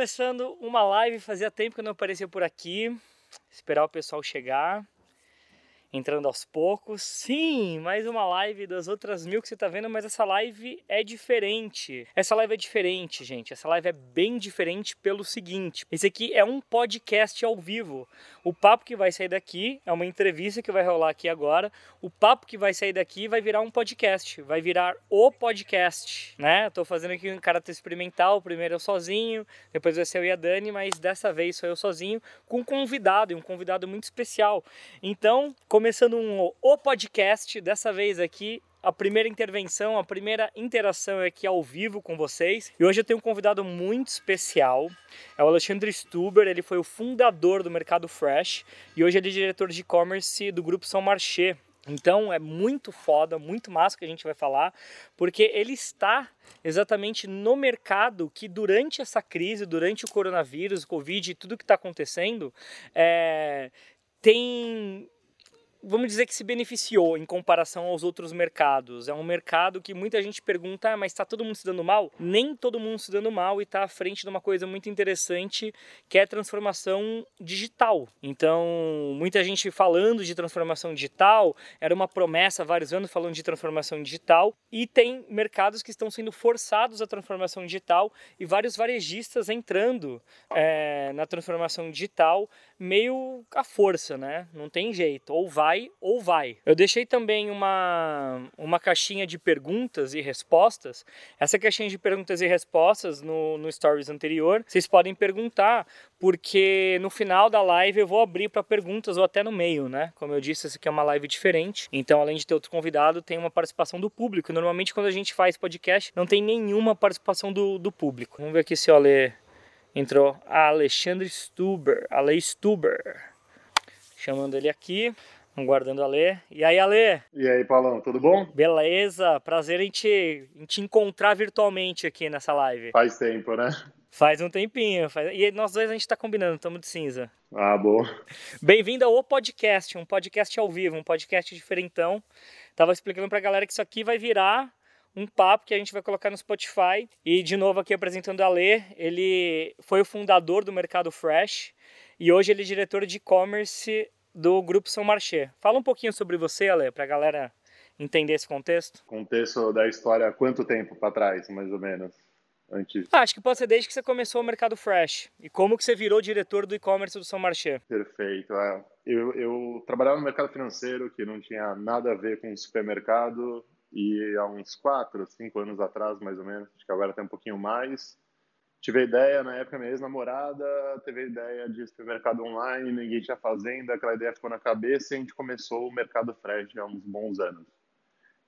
começando uma live, fazia tempo que eu não aparecia por aqui. Esperar o pessoal chegar entrando aos poucos. Sim, mais uma live das outras mil que você está vendo, mas essa live é diferente. Essa live é diferente, gente. Essa live é bem diferente pelo seguinte: esse aqui é um podcast ao vivo. O papo que vai sair daqui é uma entrevista que vai rolar aqui agora. O papo que vai sair daqui vai virar um podcast, vai virar o podcast, né? Eu tô fazendo aqui um caráter experimental. Primeiro eu sozinho, depois vai ser eu e a Dani, mas dessa vez sou eu sozinho com um convidado, e um convidado muito especial. Então, como começando um o podcast, dessa vez aqui a primeira intervenção, a primeira interação é aqui ao vivo com vocês. E hoje eu tenho um convidado muito especial. É o Alexandre Stuber, ele foi o fundador do Mercado Fresh e hoje ele é diretor de e-commerce do grupo São Marché. Então é muito foda, muito massa que a gente vai falar, porque ele está exatamente no mercado que durante essa crise, durante o coronavírus, o Covid e tudo que está acontecendo, é, tem vamos dizer que se beneficiou em comparação aos outros mercados. É um mercado que muita gente pergunta, ah, mas está todo mundo se dando mal? Nem todo mundo se dando mal e está à frente de uma coisa muito interessante que é a transformação digital. Então, muita gente falando de transformação digital, era uma promessa há vários anos falando de transformação digital e tem mercados que estão sendo forçados à transformação digital e vários varejistas entrando é, na transformação digital meio à força, né? Não tem jeito, ou vai vai ou vai. Eu deixei também uma, uma caixinha de perguntas e respostas. Essa caixinha de perguntas e respostas no, no Stories anterior, vocês podem perguntar, porque no final da live eu vou abrir para perguntas ou até no meio, né? Como eu disse, essa aqui é uma live diferente. Então, além de ter outro convidado, tem uma participação do público. Normalmente, quando a gente faz podcast, não tem nenhuma participação do, do público. Vamos ver aqui se o Ale entrou. Alexandre Stuber. Ale Stuber. Chamando ele aqui. Aguardando a Lê. E aí, Ale? E aí, Paulão, tudo bom? Beleza, prazer em te, em te encontrar virtualmente aqui nessa live. Faz tempo, né? Faz um tempinho. Faz... E nós dois a gente tá combinando, estamos de cinza. Ah, boa. Bem-vindo ao Podcast, um podcast ao vivo, um podcast diferentão. Tava explicando pra galera que isso aqui vai virar um papo que a gente vai colocar no Spotify. E de novo aqui apresentando a Lê, ele foi o fundador do Mercado Fresh e hoje ele é diretor de e-commerce do Grupo São Marché. Fala um pouquinho sobre você, Ale, para a galera entender esse contexto. Contexto da história, quanto tempo para trás, mais ou menos? Antes. Ah, acho que pode ser desde que você começou o Mercado Fresh. E como que você virou diretor do e-commerce do São Marché? Perfeito. É. Eu, eu trabalhava no mercado financeiro, que não tinha nada a ver com supermercado, e há uns quatro, cinco anos atrás, mais ou menos, acho que agora tem um pouquinho mais, tive a ideia, na época, minha ex-namorada teve a ideia de supermercado online, ninguém tinha fazenda, aquela ideia ficou na cabeça e a gente começou o Mercado Fresh há uns bons anos.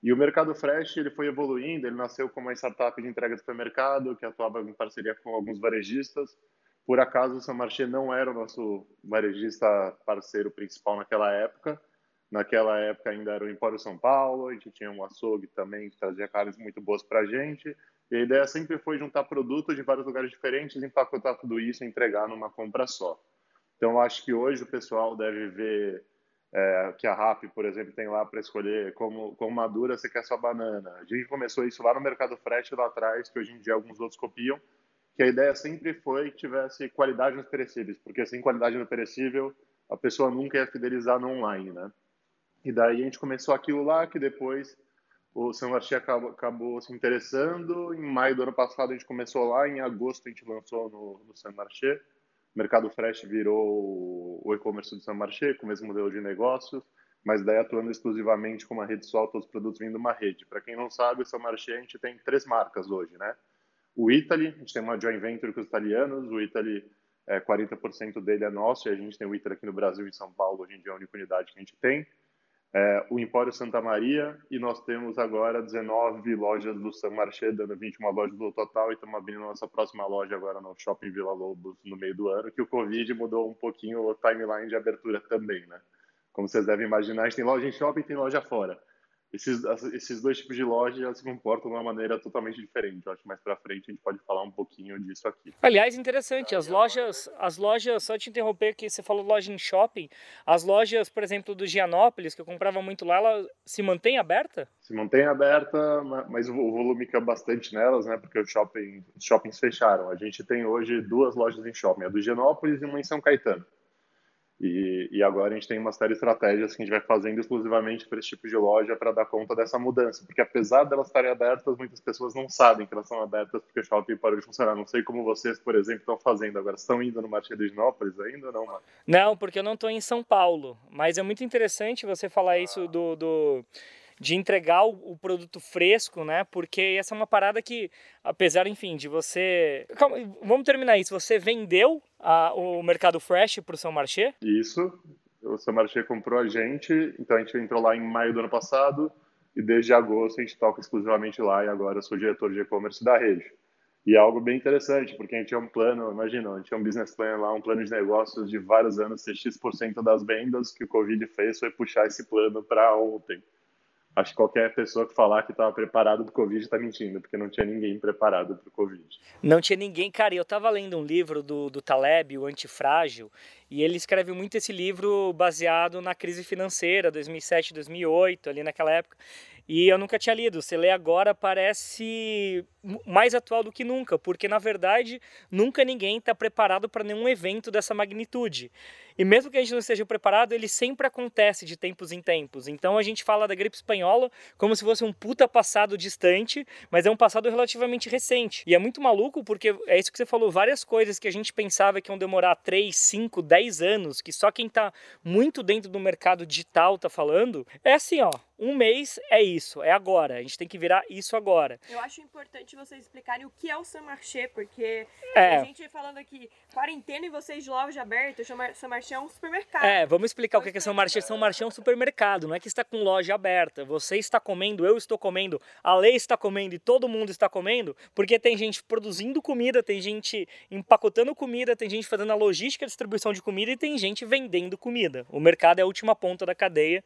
E o Mercado Fresh ele foi evoluindo, ele nasceu como uma startup de entrega de supermercado, que atuava em parceria com alguns varejistas. Por acaso, o São Marché não era o nosso varejista parceiro principal naquela época. Naquela época ainda era o Empório São Paulo, a gente tinha um açougue também que trazia carnes muito boas para a gente. E a ideia sempre foi juntar produtos de vários lugares diferentes, empacotar tudo isso e entregar numa compra só. Então, acho que hoje o pessoal deve ver é, que a RAP, por exemplo, tem lá para escolher como, como madura você quer sua banana. A gente começou isso lá no Mercado Fresh, lá atrás, que hoje em dia alguns outros copiam, que a ideia sempre foi que tivesse qualidade nos perecíveis, porque sem qualidade no perecível, a pessoa nunca ia fidelizar no online, né? E daí a gente começou aquilo lá, que depois o São Marché acabou, acabou, se interessando. Em maio do ano passado a gente começou lá, em agosto a gente lançou no, no São Marché. O Mercado Fresh virou o e-commerce do São Marché, com o mesmo modelo de negócios, mas daí atuando exclusivamente com uma rede só, todos os produtos vindo de uma rede. Para quem não sabe, o São Marché a gente tem três marcas hoje, né? O Italy, a gente tem uma joint venture com os italianos, o Italy, é, 40% dele é nosso, e a gente tem o Italy aqui no Brasil em São Paulo, hoje em dia é a única unidade que a gente tem é, o Empório Santa Maria e nós temos agora 19 lojas do San Marché, dando 21 lojas no total e estamos abrindo nossa próxima loja agora no Shopping Vila Lobos no meio do ano, que o Covid mudou um pouquinho o timeline de abertura também, né? Como vocês devem imaginar, a gente tem loja em shopping e tem loja fora. Esses, esses dois tipos de loja já se comportam de uma maneira totalmente diferente. Eu acho que mais para frente a gente pode falar um pouquinho disso aqui. Aliás, interessante, as lojas, as lojas, só te interromper que você falou loja em shopping, as lojas, por exemplo, do Gianópolis, que eu comprava muito lá, ela se mantém aberta? Se mantém aberta, mas o volume caiu bastante nelas, né? Porque os shopping, shoppings fecharam. A gente tem hoje duas lojas em shopping, a do Gianópolis e uma em São Caetano. E, e, agora a gente tem uma série de estratégias que a gente vai fazendo exclusivamente para esse tipo de loja para dar conta dessa mudança. Porque apesar delas estarem abertas, muitas pessoas não sabem que elas são abertas porque o shopping parou de funcionar. Não sei como vocês, por exemplo, estão fazendo agora. Estão indo no Marché de Ginópolis ainda ou não, Marcos? Não, porque eu não estou em São Paulo. Mas é muito interessante você falar isso do... do de entregar o, o, produto fresco, né? Porque essa é uma parada que, apesar, enfim, de você. Calma, vamos terminar isso. Você vendeu a, o mercado fresh para o São Marché? Isso. O São Marché comprou a gente, então a gente entrou lá em maio do ano passado e desde agosto a gente toca exclusivamente lá e agora sou diretor de e-commerce da rede. E é algo bem interessante, porque a gente tinha um plano, imagina, a gente tinha um business plan lá, um plano de negócios de vários anos, ser X% das vendas, que o Covid fez foi puxar esse plano para ontem. Acho que qualquer pessoa que falar que estava preparado para o Covid está mentindo, porque não tinha ninguém preparado para o Covid. Não tinha ninguém. Cara, eu estava lendo um livro do, do Taleb, O Antifrágil, e ele escreve muito esse livro baseado na crise financeira, 2007, 2008, ali naquela época. E eu nunca tinha lido. Você lê agora, parece mais atual do que nunca, porque na verdade nunca ninguém está preparado para nenhum evento dessa magnitude. E mesmo que a gente não esteja preparado, ele sempre acontece de tempos em tempos. Então a gente fala da gripe espanhola como se fosse um puta passado distante, mas é um passado relativamente recente. E é muito maluco porque é isso que você falou, várias coisas que a gente pensava que iam demorar 3, 5, 10 anos, que só quem está muito dentro do mercado digital está falando, é assim, ó, um mês é isso, é agora. A gente tem que virar isso agora. Eu acho importante vocês explicarem o que é o Saint-Marché, porque é. a gente falando aqui quarentena e vocês de loja aberta, o Saint-Marché é um supermercado. É, vamos explicar o que é Saint-Marché. Saint-Marché é um supermercado, não é que está com loja aberta. Você está comendo, eu estou comendo, a lei está comendo e todo mundo está comendo, porque tem gente produzindo comida, tem gente empacotando comida, tem gente fazendo a logística, a distribuição de comida e tem gente vendendo comida. O mercado é a última ponta da cadeia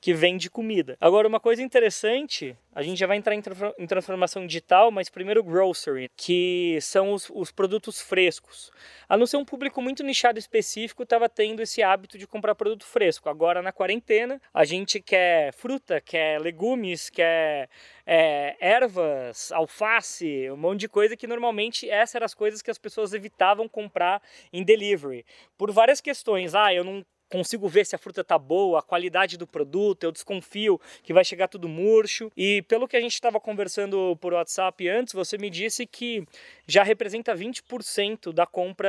que vende comida. Agora, uma coisa interessante, a gente já vai entrar em transformação digital, mas primeiro grocery, que são os, os produtos frescos. A não ser um público muito nichado específico, estava tendo esse hábito de comprar produto fresco. Agora, na quarentena, a gente quer fruta, quer legumes, quer é, ervas, alface, um monte de coisa que normalmente essas eram as coisas que as pessoas evitavam comprar em delivery. Por várias questões. Ah, eu não consigo ver se a fruta tá boa, a qualidade do produto, eu desconfio que vai chegar tudo murcho. E pelo que a gente estava conversando por WhatsApp antes, você me disse que já representa 20% da compra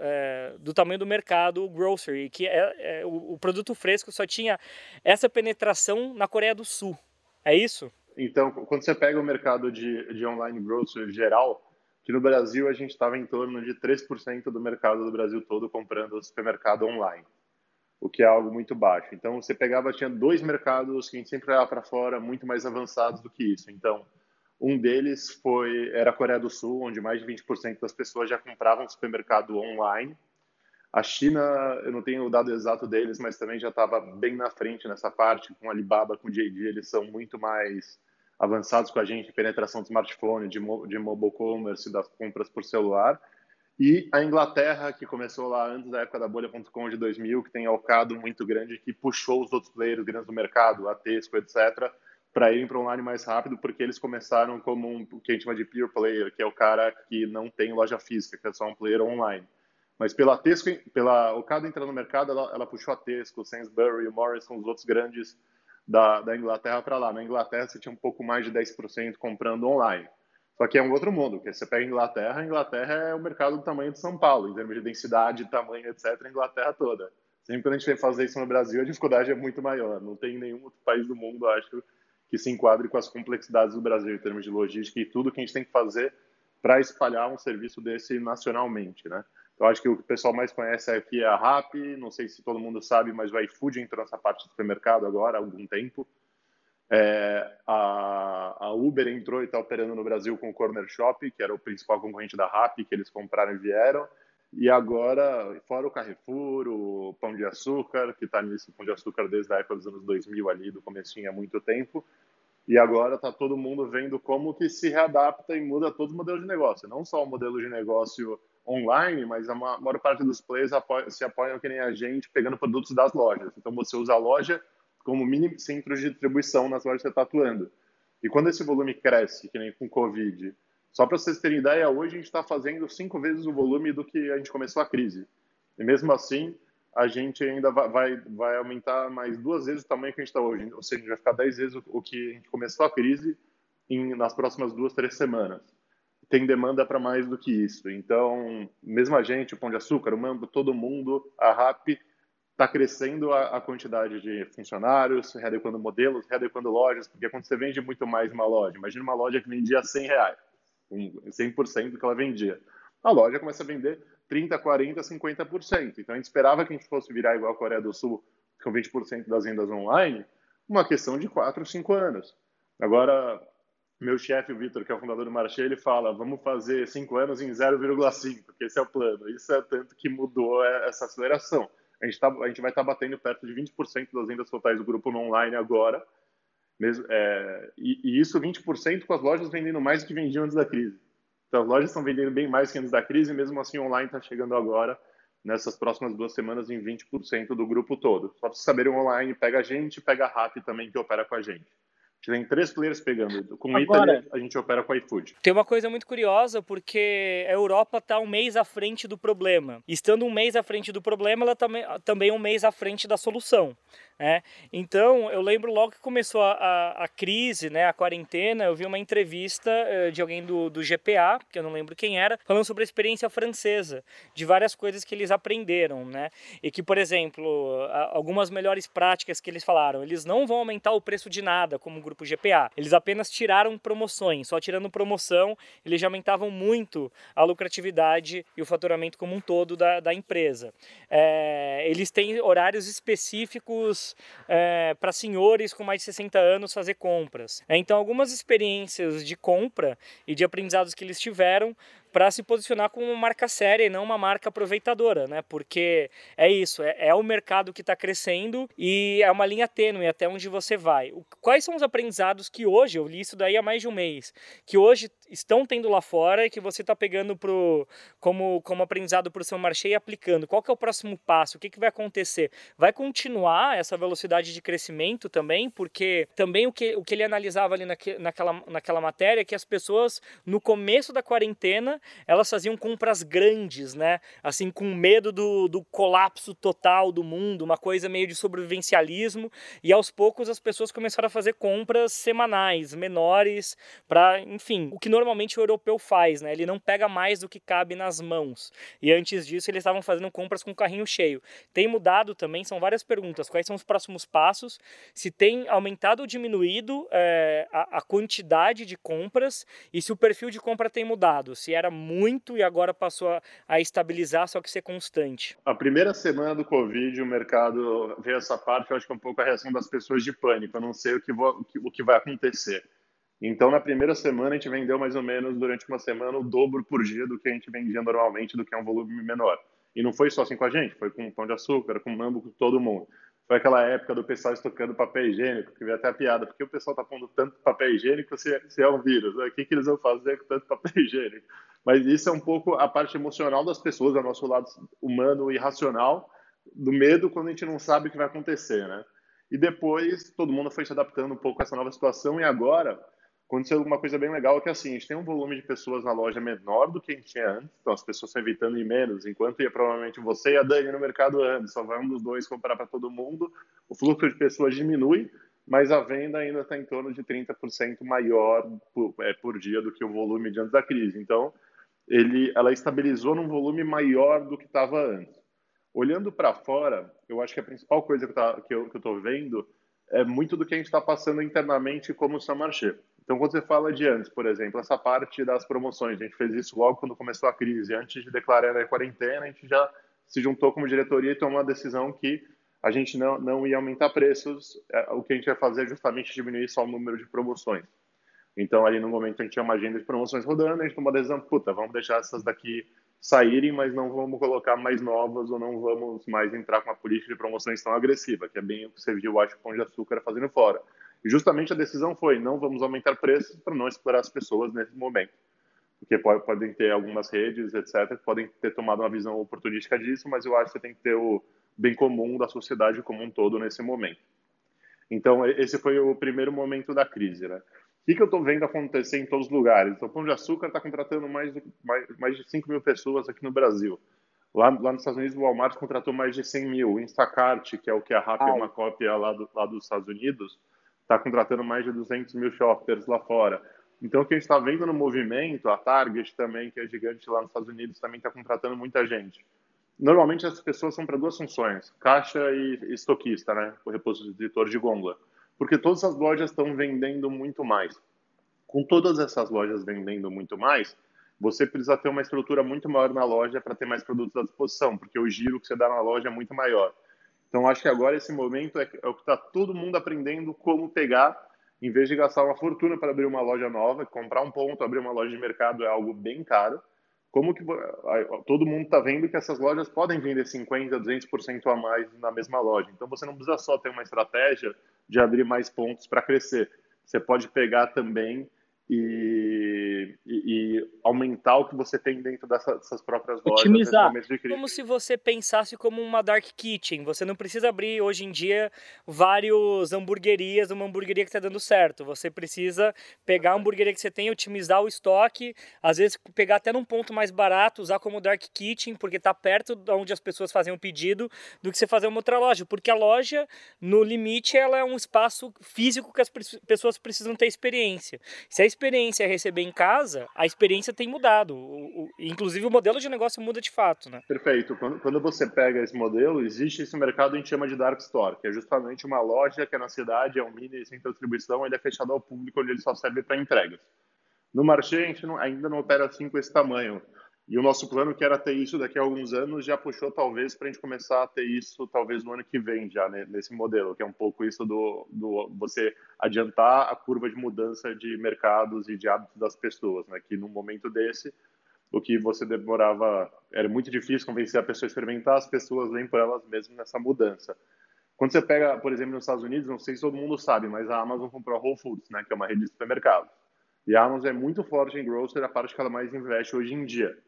é, do tamanho do mercado grocery, que é, é o, o produto fresco só tinha essa penetração na Coreia do Sul. É isso? Então, quando você pega o mercado de, de online grocery geral, que no Brasil a gente estava em torno de 3% do mercado do Brasil todo comprando supermercado online o que é algo muito baixo. Então, você pegava, tinha dois mercados que a gente sempre olhava para fora, muito mais avançados do que isso. Então, um deles foi era a Coreia do Sul, onde mais de 20% das pessoas já compravam supermercado online. A China, eu não tenho o dado exato deles, mas também já estava bem na frente nessa parte, com Alibaba, com JD, eles são muito mais avançados com a gente, penetração de smartphone, de, de mobile commerce, das compras por celular. E a Inglaterra, que começou lá antes da época da bolha.com de 2000, que tem alcado muito grande, que puxou os outros players grandes do mercado, a Tesco, etc., para irem para online mais rápido, porque eles começaram como um, o que a gente chama de pure player, que é o cara que não tem loja física, que é só um player online. Mas pela Tesco, pela Ocado entrar no mercado, ela, ela puxou a Tesco, Sainsbury, Morrison, os outros grandes da, da Inglaterra para lá. Na Inglaterra, você tinha um pouco mais de 10% comprando online. Só que é um outro mundo, porque você pega a Inglaterra, a Inglaterra é o mercado do tamanho de São Paulo, em termos de densidade, tamanho, etc., a Inglaterra toda. Sempre quando a gente vem fazer isso no Brasil, a dificuldade é muito maior. Não tem nenhum outro país do mundo, acho, que se enquadre com as complexidades do Brasil em termos de logística e tudo que a gente tem que fazer para espalhar um serviço desse nacionalmente, né? Então, acho que o que o pessoal mais conhece aqui é a RAP, não sei se todo mundo sabe, mas o iFood entrou nessa parte do supermercado agora há algum tempo. É, a, a, Uber entrou e está operando no Brasil com o Corner Shop, que era o principal concorrente da Rappi, que eles compraram e vieram. E agora, fora o Carrefour, o Pão de Açúcar, que está nisso, Pão de Açúcar desde a época dos anos 2000 ali, do comecinho há muito tempo, e agora está todo mundo vendo como que se readapta e muda todo o modelo de negócio. Não só o modelo de negócio online, mas a maior parte dos players se apoiam que nem a gente, pegando produtos das lojas. Então você usa a loja como mini centro de distribuição nas que você está atuando. E quando esse volume cresce, que nem com Covid, só para vocês terem ideia, hoje a gente está fazendo cinco vezes o volume do que a gente começou a crise. E mesmo assim, a gente ainda vai, vai aumentar mais duas vezes o tamanho que a gente está hoje. Ou seja, a gente vai ficar dez vezes o, o que a gente começou a crise em, nas próximas duas, três semanas. Tem demanda para mais do que isso. Então, mesmo a gente, o Pão de Açúcar, o Mambo, todo mundo, a RAP, está crescendo a, a, quantidade de funcionários, readequando modelos, readequando lojas, porque quando você vende muito mais uma loja, imagina uma loja que vendia 100 reais, 100% do que ela vendia. A loja começa a vender 30, 40, 50%. Então a gente esperava que a gente fosse virar igual a Coreia do Sul, com 20% das vendas online, uma questão de 4, 5 anos. Agora, meu chefe, o Vitor, que é o fundador do Marché, ele fala: vamos fazer 5 anos em 0,5, porque esse é o plano. Isso é tanto que mudou essa aceleração. A gente, tá, a gente vai estar tá batendo perto de 20% das vendas totais do grupo no online agora. Mesmo, é, e, e, isso 20% com as lojas vendendo mais do que vendiam antes da crise. Então, as lojas estão vendendo bem mais que antes da crise, mesmo assim, online está chegando agora, nessas próximas duas semanas, em 20% do grupo todo. Só para vocês saberem, online pega a gente, pega a RAP também, que opera com a gente tem três players pegando. Com Agora, Italy, a gente opera com iFood. Tem uma coisa muito curiosa, porque a Europa está um mês à frente do problema. Estando um mês à frente do problema, ela também, também é um mês à frente da solução. Né? Então, eu lembro logo que começou a, a, a, crise, né, a quarentena, eu vi uma entrevista uh, de alguém do, do GPA, que eu não lembro quem era, falando sobre a experiência francesa, de várias coisas que eles aprenderam, né? E que, por exemplo, algumas melhores práticas que eles falaram, eles não vão aumentar o preço de nada, como o grupo GPA, eles apenas tiraram promoções, só tirando promoção, eles já aumentavam muito a lucratividade e o faturamento como um todo da, da empresa. É, eles têm horários específicos é, para senhores com mais de 60 anos fazer compras. É, então, algumas experiências de compra e de aprendizados que eles tiveram para se posicionar como uma marca séria e não uma marca aproveitadora, né? Porque é isso, é, é o mercado que está crescendo e é uma linha tênue até onde você vai. O, quais são os aprendizados que hoje, eu li isso daí há mais de um mês, que hoje estão tendo lá fora e que você está pegando pro, como, como aprendizado para o seu marché e aplicando? Qual que é o próximo passo? O que, que vai acontecer? Vai continuar essa velocidade de crescimento também? Porque também o que, o que ele analisava ali naque, naquela, naquela matéria é que as pessoas, no começo da quarentena, elas faziam compras grandes, né? Assim, com medo do, do colapso total do mundo, uma coisa meio de sobrevivencialismo. E aos poucos as pessoas começaram a fazer compras semanais, menores, para, enfim, o que normalmente o europeu faz, né? Ele não pega mais do que cabe nas mãos. E antes disso eles estavam fazendo compras com o carrinho cheio. Tem mudado também, são várias perguntas. Quais são os próximos passos? Se tem aumentado ou diminuído é, a, a quantidade de compras e se o perfil de compra tem mudado. Se era muito e agora passou a, a, estabilizar, só que ser constante. A primeira semana do Covid, o mercado veio essa parte, eu acho que é um pouco a reação das pessoas de pânico. Eu não sei o que, vou, o que vai acontecer. Então, na primeira semana, a gente vendeu mais ou menos, durante uma semana, o dobro por dia do que a gente vendia normalmente, do que é um volume menor. E não foi só assim com a gente, foi com Pão de Açúcar, com Mambo, com todo mundo. Foi aquela época do pessoal estocando papel higiênico, que veio até a piada, porque o pessoal está pondo tanto papel higiênico se, se é um vírus? O que, que eles vão fazer com tanto papel higiênico? Mas isso é um pouco a parte emocional das pessoas, do nosso lado humano e racional, do medo quando a gente não sabe o que vai acontecer, né? E depois todo mundo foi se adaptando um pouco a essa nova situação e agora aconteceu uma coisa bem legal que é assim, a gente tem um volume de pessoas na loja menor do que a gente tinha antes, então as pessoas estão evitando ir menos, enquanto ia provavelmente você e a Dani no mercado antes, só vai um dos dois comprar para todo mundo, o fluxo de pessoas diminui, mas a venda ainda está em torno de 30% maior por, é, por dia do que o volume de antes da crise. Então, ele, ela estabilizou num volume maior do que estava antes. Olhando para fora, eu acho que a principal coisa que, tá, que eu estou vendo é muito do que a gente está passando internamente como Samarché. Então, quando você fala de antes, por exemplo, essa parte das promoções, a gente fez isso logo quando começou a crise. Antes de declarar a quarentena, a gente já se juntou como diretoria e tomou uma decisão que a gente não, não ia aumentar preços, é, o que a gente ia fazer é justamente diminuir só o número de promoções. Então, ali no momento, a gente tinha uma agenda de promoções rodando, a gente tomou a decisão, puta, vamos deixar essas daqui saírem, mas não vamos colocar mais novas ou não vamos mais entrar com uma política de promoções tão agressiva, que é bem o que você viu, acho, o Pão de Açúcar fazendo fora. E justamente a decisão foi, não vamos aumentar preços para não explorar as pessoas nesse momento. Porque pode, podem ter algumas redes, etc., que podem ter tomado uma visão oportunística disso, mas eu acho que você tem que ter o bem comum da sociedade como um todo nesse momento. Então, esse foi o primeiro momento da crise, né? O que, que eu estou vendo acontecer em todos os lugares? Então, o Pão de Açúcar está contratando mais, mais, mais de 5 mil pessoas aqui no Brasil. Lá, lá nos Estados Unidos, o Walmart contratou mais de 100 mil. O Instacart, que é o que a Rappi é uma cópia lá, do, lá dos Estados Unidos, está contratando mais de 200 mil shoppers lá fora. Então, o que a gente está vendo no movimento, a Target também, que é gigante lá nos Estados Unidos, também está contratando muita gente. Normalmente, as pessoas são para duas funções, caixa e estoquista, né? O repositor de gôndola porque todas as lojas estão vendendo muito mais. Com todas essas lojas vendendo muito mais, você precisa ter uma estrutura muito maior na loja para ter mais produtos à disposição, porque o giro que você dá na loja é muito maior. Então, acho que agora esse momento é, é o que está todo mundo aprendendo como pegar, em vez de gastar uma fortuna para abrir uma loja nova, comprar um ponto, abrir uma loja de mercado é algo bem caro. Como que todo mundo está vendo que essas lojas podem vender 50%, 200% a mais na mesma loja. Então, você não precisa só ter uma estratégia de abrir mais pontos para crescer. Você pode pegar também e, e, e, aumentar o que você tem dentro dessas próprias lojas. Otimizar. Como se você pensasse como uma dark kitchen. Você não precisa abrir hoje em dia vários hamburguerias, uma hamburgueria que está dando certo. Você precisa pegar a hamburgueria que você tem, otimizar o estoque, às vezes pegar até num ponto mais barato, usar como dark kitchen, porque está perto de onde as pessoas fazem o um pedido, do que você fazer uma outra loja. Porque a loja, no limite, ela é um espaço físico que as pessoas precisam ter experiência. Se a experiência é receber em casa, a experiência tem mudado. O, o, inclusive o modelo de negócio muda de fato, né? Perfeito. Quando, quando você pega esse modelo, existe esse mercado que a gente chama de dark store, que é justamente uma loja que é na cidade, é um mini centro de distribuição, ele é fechado ao público, onde ele só serve para entregas. No Marché, a gente não, ainda não opera assim com esse tamanho. E o nosso plano, que era ter isso daqui a alguns anos, já puxou talvez para a gente começar a ter isso talvez no ano que vem já, né, nesse modelo, que é um pouco isso do, do você adiantar a curva de mudança de mercados e de hábitos das pessoas, né, que num momento desse, o que você demorava, era muito difícil convencer a pessoa a experimentar, as pessoas vêm por elas mesmas nessa mudança. Quando você pega, por exemplo, nos Estados Unidos, não sei se todo mundo sabe, mas a Amazon comprou a Whole Foods, né, que é uma rede de supermercados. E a Amazon é muito forte em grocery, a parte que ela mais investe hoje em dia.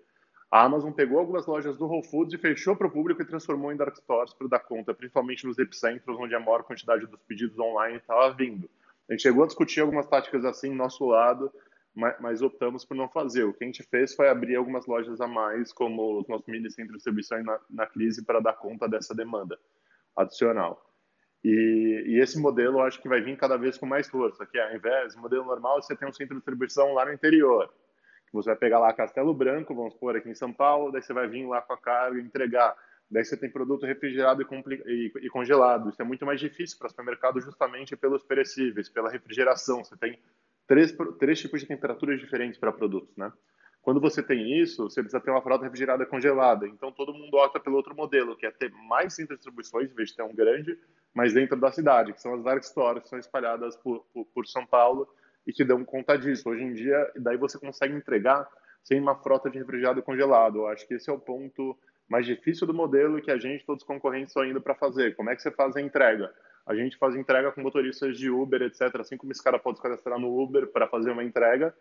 A Amazon pegou algumas lojas do Whole Foods e fechou para o público e transformou em dark stores para dar conta, principalmente nos epicentros, onde a maior quantidade dos pedidos online estava vindo. A gente chegou a discutir algumas táticas assim nosso lado, mas, mas, optamos por não fazer. O que a gente fez foi abrir algumas lojas a mais, como os nossos mini centros de distribuição na, na crise, para dar conta dessa demanda adicional. E, e, esse modelo eu acho que vai vir cada vez com mais força, que ao invés do modelo normal, você tem um centro de distribuição lá no interior. Você vai pegar lá Castelo Branco, vamos supor, aqui em São Paulo, daí você vai vir lá com a carga e entregar. Daí você tem produto refrigerado e, e congelado. Isso é muito mais difícil para o supermercado justamente pelos perecíveis, pela refrigeração. Você tem três, três tipos de temperaturas diferentes para produtos, né? Quando você tem isso, você precisa ter uma frota refrigerada congelada. Então todo mundo opta pelo outro modelo, que é ter mais centros de distribuições, em vez de ter um grande, mas dentro da cidade, que são as dark stores, que são espalhadas por, por, por São Paulo e que dão conta disso. Hoje em dia, daí você consegue entregar sem uma frota de refrigerado congelado. Eu acho que esse é o ponto mais difícil do modelo que a gente, todos os concorrentes, estão indo para fazer. Como é que você faz a entrega? A gente faz entrega com motoristas de Uber, etc. Assim como esse cara pode se cadastrar no Uber para fazer uma entrega,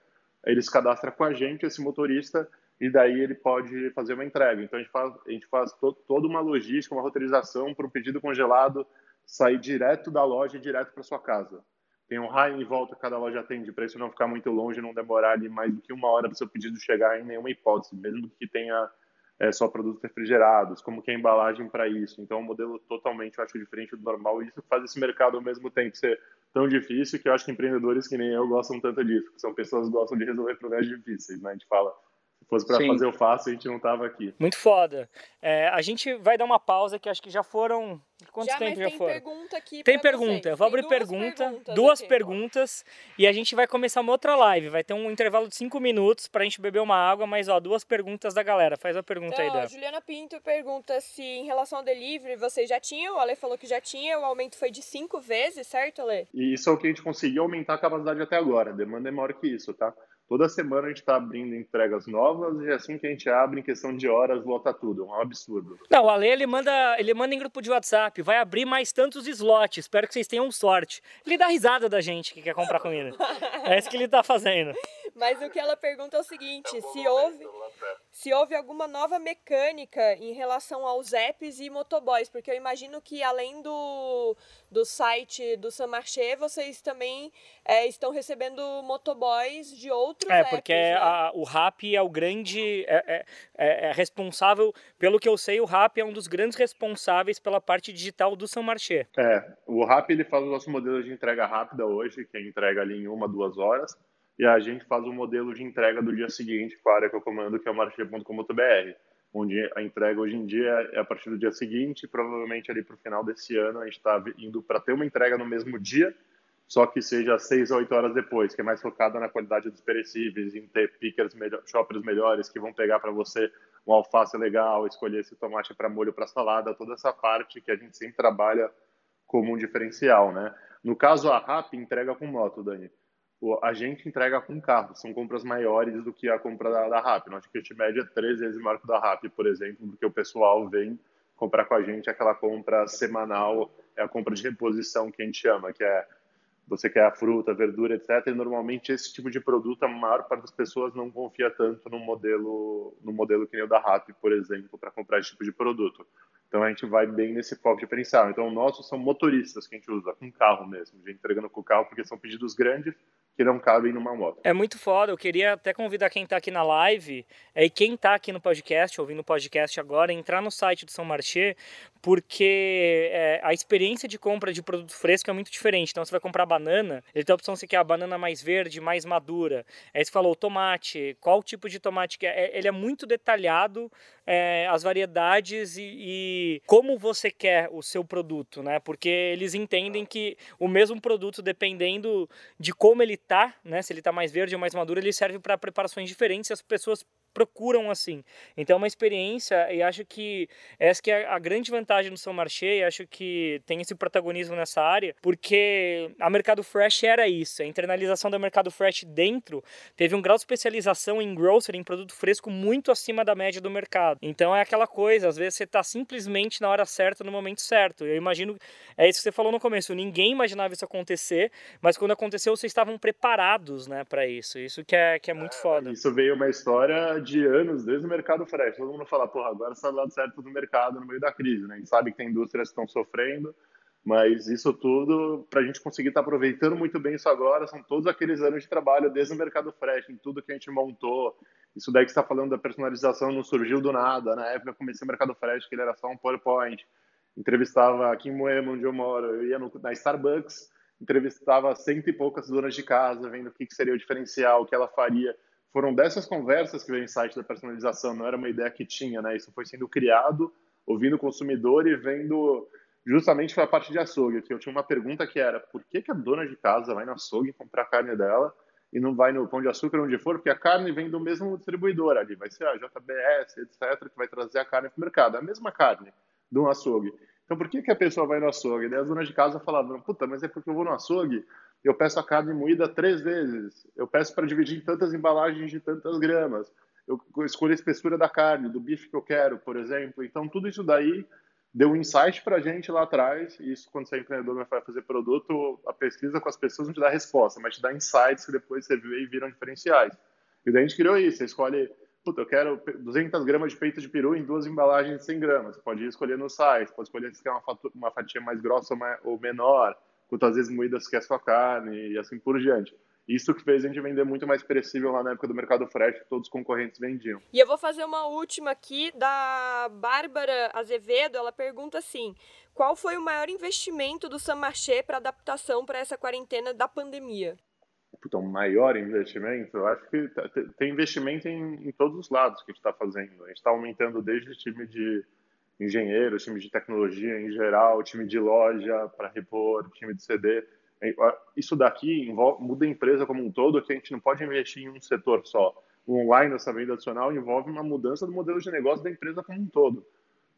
ele se cadastra com a gente, esse motorista, e daí ele pode fazer uma entrega. Então a gente faz, a gente faz to, toda uma logística, uma roteirização para o pedido congelado sair direto da loja e direto para sua casa tem um raio em volta cada loja atende para isso não ficar muito longe, não demorar ali mais do que uma hora para o seu pedido chegar em nenhuma hipótese, mesmo que tenha é, só produtos refrigerados, como que é a embalagem para isso. Então, é um modelo totalmente, eu acho, diferente do normal. E isso faz esse mercado ao mesmo tempo ser tão difícil que eu acho que empreendedores que nem eu gostam tanto disso, que são pessoas que gostam de resolver problemas difíceis, né? A gente fala, se fosse para fazer o fácil, a gente não tava aqui. Muito foda. É, a gente vai dar uma pausa que acho que já foram Quanto já, tempo já tem foram? Pergunta aqui tem pergunta, eu vou abrir pergunta, perguntas, duas perguntas e a gente vai começar uma outra live. Vai ter um intervalo de cinco minutos pra gente beber uma água, mas ó, duas perguntas da galera. Faz a pergunta então, aí, Dan. Juliana Pinto pergunta se em relação ao delivery vocês já tinham, o Ale falou que já tinha, o aumento foi de cinco vezes, certo, Ale? E isso é o que a gente conseguiu aumentar a capacidade até agora. A demanda é maior que isso, tá? Toda semana a gente está abrindo entregas novas e assim que a gente abre, em questão de horas, lota tudo. É um absurdo. Não, o Ale, ele manda, ele manda em grupo de WhatsApp, vai abrir mais tantos slots, espero que vocês tenham sorte. Ele dá risada da gente que quer comprar comida. é isso que ele está fazendo. Mas o que ela pergunta é o seguinte, se houve, se houve alguma nova mecânica em relação aos apps e motoboys, porque eu imagino que além do, do site do Samarché, vocês também é, estão recebendo motoboys de outros é, apps, porque né? a, o RAP é o grande, é, é, é, responsável, pelo que eu sei, o RAP é um dos grandes responsáveis pela parte digital do Samarché. É, o RAP ele faz o nosso modelo de entrega rápida hoje, que é entrega ali em uma, duas horas, e a gente faz o modelo de entrega do dia seguinte com a área que eu comando, que é o marché.com.br, onde a entrega hoje em dia é a partir do dia seguinte, provavelmente ali para o final desse ano a gente está indo para ter uma entrega no mesmo dia, só que seja seis ou oito horas depois, que é mais focada na qualidade dos perecíveis, em ter pickers, melhor, shoppers melhores que vão pegar para você um alface legal, escolher esse tomate para molho para salada, toda essa parte que a gente sempre trabalha como um diferencial, né? No caso, a RAP entrega com moto, Dani a gente entrega com carro, são compras maiores do que a compra da, da RAP. Nosso ticket médio é três vezes maior que o da RAP, por exemplo, porque o pessoal vem comprar com a gente aquela compra semanal, é a compra de reposição que a gente chama, que é você quer a fruta, a verdura, etc. E normalmente esse tipo de produto a maior parte das pessoas não confia tanto no modelo no modelo que nem o da RAP, por exemplo, para comprar esse tipo de produto. Então a gente vai bem nesse foco diferencial. Então nossos são motoristas que a gente usa com carro mesmo, gente entregando com o carro porque são pedidos grandes que não cabem numa moto. É muito foda. Eu queria até convidar quem está aqui na live é, e quem está aqui no podcast, ouvindo o podcast agora, entrar no site do São Marché, porque é, a experiência de compra de produto fresco é muito diferente. Então você vai comprar banana, ele tem a opção se quer a banana mais verde, mais madura. Aí você falou tomate, qual tipo de tomate que é. Ele é muito detalhado, é, as variedades e, e como você quer o seu produto, né? Porque eles entendem que o mesmo produto, dependendo de como ele tá, né? Se ele tá mais verde ou mais maduro, ele serve para preparações diferentes as pessoas procuram assim. Então é uma experiência e acho que essa que é a grande vantagem do São Marché e acho que tem esse protagonismo nessa área, porque a Mercado Fresh era isso, a internalização do Mercado Fresh dentro teve um grau de especialização em grocery, em produto fresco muito acima da média do mercado. Então é aquela coisa, às vezes você está simplesmente na hora certa, no momento certo. Eu imagino, é isso que você falou no começo, ninguém imaginava isso acontecer, mas quando aconteceu vocês estavam preparados, né, para isso. Isso que é que é muito foda. Isso veio uma história de anos desde o mercado fresh. Todo mundo fala, porra, agora está do lado certo do mercado no meio da crise, né? A gente sabe que tem indústrias que estão sofrendo, mas isso tudo, para a gente conseguir estar tá aproveitando muito bem isso agora, são todos aqueles anos de trabalho desde o mercado fresh, em tudo que a gente montou. Isso daí que está falando da personalização não surgiu do nada. Na época eu comecei o mercado fresh, que ele era só um PowerPoint. Entrevistava aqui em Moema, onde eu moro, eu ia no, na Starbucks, entrevistava cento e poucas donas de casa, vendo o que, que seria o diferencial, o que ela faria foram dessas conversas que veio o insight da personalização, não era uma ideia que tinha, né? Isso foi sendo criado, ouvindo o consumidor e vendo justamente foi a parte de açougue, que eu tinha uma pergunta que era, por que, que a dona de casa vai no açougue comprar a carne dela e não vai no pão de açúcar onde for, porque a carne vem do mesmo distribuidor ali, vai ser a JBS, etc, que vai trazer a carne para o mercado, é a mesma carne de um açougue. Então por que, que a pessoa vai no açougue? Daí as donas de casa falavam, puta, mas é porque eu vou no açougue eu peço a carne moída três vezes, eu peço para dividir em tantas embalagens de tantas gramas, eu escolho a espessura da carne, do bife que eu quero, por exemplo. Então, tudo isso daí deu um insight para a gente lá atrás, isso quando você é empreendedor vai fazer produto, a pesquisa com as pessoas não te dá resposta, mas te dá insights que depois você vê e viram diferenciais. E daí a gente criou isso, você escolhe, puta, eu quero 200 gramas de peito de peru em duas embalagens de 100 gramas, você pode escolher no site, pode escolher se quer uma, uma fatia mais grossa ou menor, quantas vezes moídas que é sua carne e assim por diante. Isso que fez a gente vender muito mais perecível lá na época do mercado fresh, que todos os concorrentes vendiam. E eu vou fazer uma última aqui da Bárbara Azevedo. Ela pergunta assim: qual foi o maior investimento do Samarché para adaptação para essa quarentena da pandemia? Então, maior investimento, eu acho que tá, tem investimento em, em todos os lados que a gente está fazendo. A gente está aumentando desde o time de engenheiros, time de tecnologia em geral, time de loja para repor, time de CD. Isso daqui envolve, muda a empresa como um todo, que a gente não pode investir em um setor só. O online, essa venda adicional, envolve uma mudança do modelo de negócio da empresa como um todo.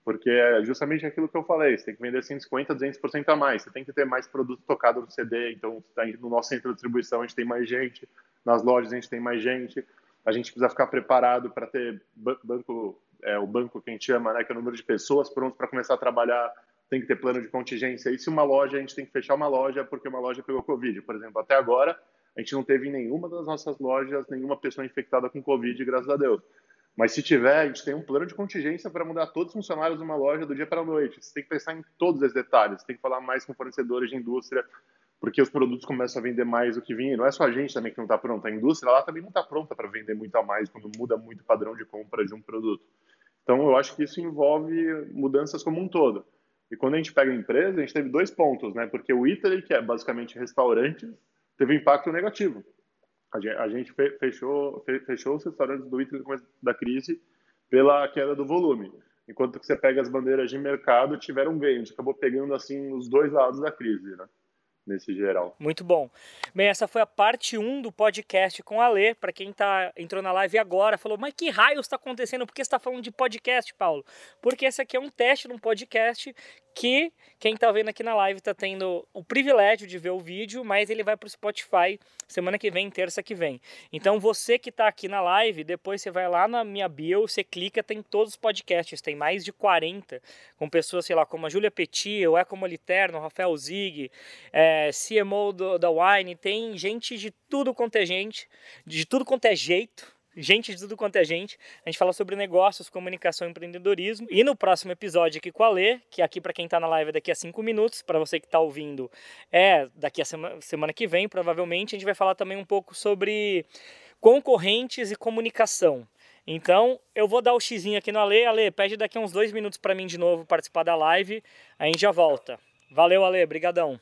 Porque é justamente aquilo que eu falei, você tem que vender 150, 200% a mais, você tem que ter mais produto tocado no CD, então tá no nosso centro de distribuição a gente tem mais gente, nas lojas a gente tem mais gente, a gente precisa ficar preparado para ter banco, é, o banco que a gente chama, né, que é o número de pessoas prontas para começar a trabalhar, tem que ter plano de contingência, e se uma loja, a gente tem que fechar uma loja porque uma loja pegou Covid, por exemplo, até agora a gente não teve em nenhuma das nossas lojas nenhuma pessoa infectada com Covid, graças a Deus. Mas se tiver, a gente tem um plano de contingência para mudar todos os funcionários de uma loja do dia para a noite. Você tem que pensar em todos esses detalhes. Você tem que falar mais com fornecedores de indústria, porque os produtos começam a vender mais do que vinha. Não é só a gente também que não está pronta. A indústria lá também não está pronta para vender muito a mais quando muda muito o padrão de compra de um produto. Então, eu acho que isso envolve mudanças como um todo. E quando a gente pega a empresa, a gente teve dois pontos, né? Porque o Italy, que é basicamente restaurante, teve impacto negativo a gente fechou, fechou os restaurantes do Italy no começo da crise pela queda do volume. Enquanto que você pega as bandeiras de mercado, tiveram ganho. A gente acabou pegando assim os dois lados da crise, né? nesse geral. Muito bom. Bem, essa foi a parte 1 do podcast com a Lê. Para quem tá, entrou na live agora, falou, mas que raio está acontecendo? Por que você está falando de podcast, Paulo? Porque esse aqui é um teste de um podcast que quem está vendo aqui na live está tendo o privilégio de ver o vídeo, mas ele vai para o Spotify semana que vem, terça que vem. Então você que está aqui na live, depois você vai lá na minha bio, você clica, tem todos os podcasts, tem mais de 40, com pessoas, sei lá, como a Júlia Petit, o Eco Moliterno, o Rafael Zig, é, CMO do, da Wine, tem gente de tudo quanto é gente, de tudo quanto é jeito, gente de tudo quanto é gente. A gente fala sobre negócios, comunicação e empreendedorismo. E no próximo episódio aqui com a Lê, que aqui para quem está na live é daqui a cinco minutos, para você que está ouvindo é daqui a semana, semana que vem, provavelmente, a gente vai falar também um pouco sobre concorrentes e comunicação. Então, eu vou dar o xizinho aqui no Ale. Ale, pede daqui a uns dois minutos para mim de novo participar da live, aí a gente já volta. Valeu, Ale, brigadão.